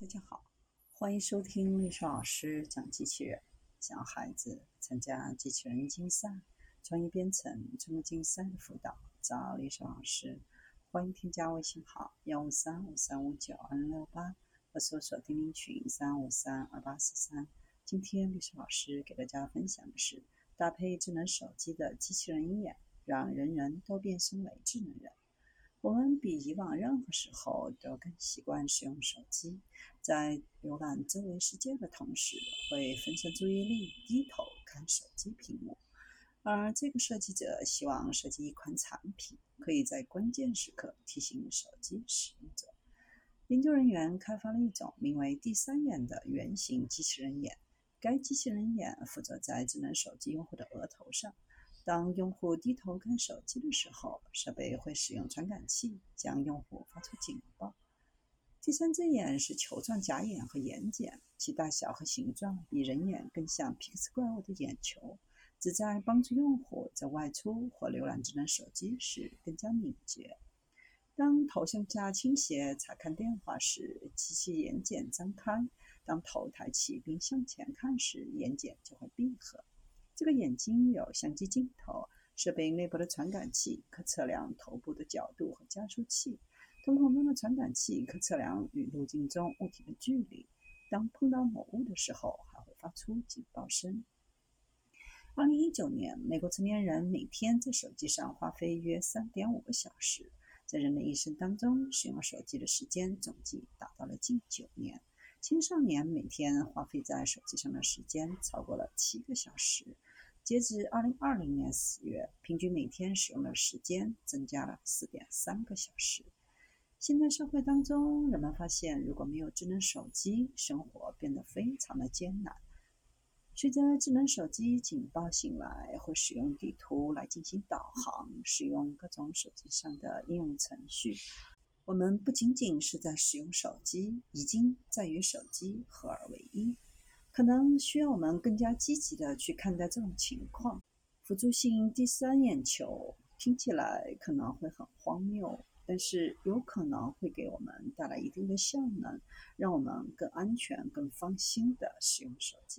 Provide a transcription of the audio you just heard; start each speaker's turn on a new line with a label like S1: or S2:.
S1: 大家好，欢迎收听历史老师讲机器人，小孩子参加机器人竞赛、专业编程、创客竞赛的辅导，找历史老师。欢迎添加微信号幺五三五三五九二零六八，或搜索钉钉群三五三二八四三。今天历史老师给大家分享的是搭配智能手机的机器人眼，让人人都变身为智能人。我们比以往任何时候都更习惯使用手机，在浏览周围世界的同时，会分散注意力，低头看手机屏幕。而这个设计者希望设计一款产品，可以在关键时刻提醒手机使用者。研究人员开发了一种名为“第三眼”的圆形机器人眼，该机器人眼负责在智能手机用户的额头上。当用户低头看手机的时候，设备会使用传感器将用户发出警报。第三只眼是球状假眼和眼睑，其大小和形状比人眼更像皮克斯怪物的眼球，旨在帮助用户在外出或浏览智能手机时更加敏捷。当头向下倾斜查看电话时，机器眼睑张开；当头抬起并向前看时，眼睑就会闭合。这个眼睛有相机镜头，设备内部的传感器可测量头部的角度和加速器，瞳孔中的传感器可测量与路径中物体的距离。当碰到某物的时候，还会发出警报声。二零一九年，美国成年人每天在手机上花费约三点五个小时，在人的一生当中，使用手机的时间总计达到了近九年。青少年每天花费在手机上的时间超过了七个小时。截至二零二零年四月，平均每天使用的时间增加了四点三个小时。现代社会当中，人们发现，如果没有智能手机，生活变得非常的艰难。随着智能手机警报醒来，会使用地图来进行导航，使用各种手机上的应用程序。我们不仅仅是在使用手机，已经在与手机合二为一。可能需要我们更加积极的去看待这种情况。辅助性第三眼球听起来可能会很荒谬，但是有可能会给我们带来一定的效能，让我们更安全、更放心的使用手机。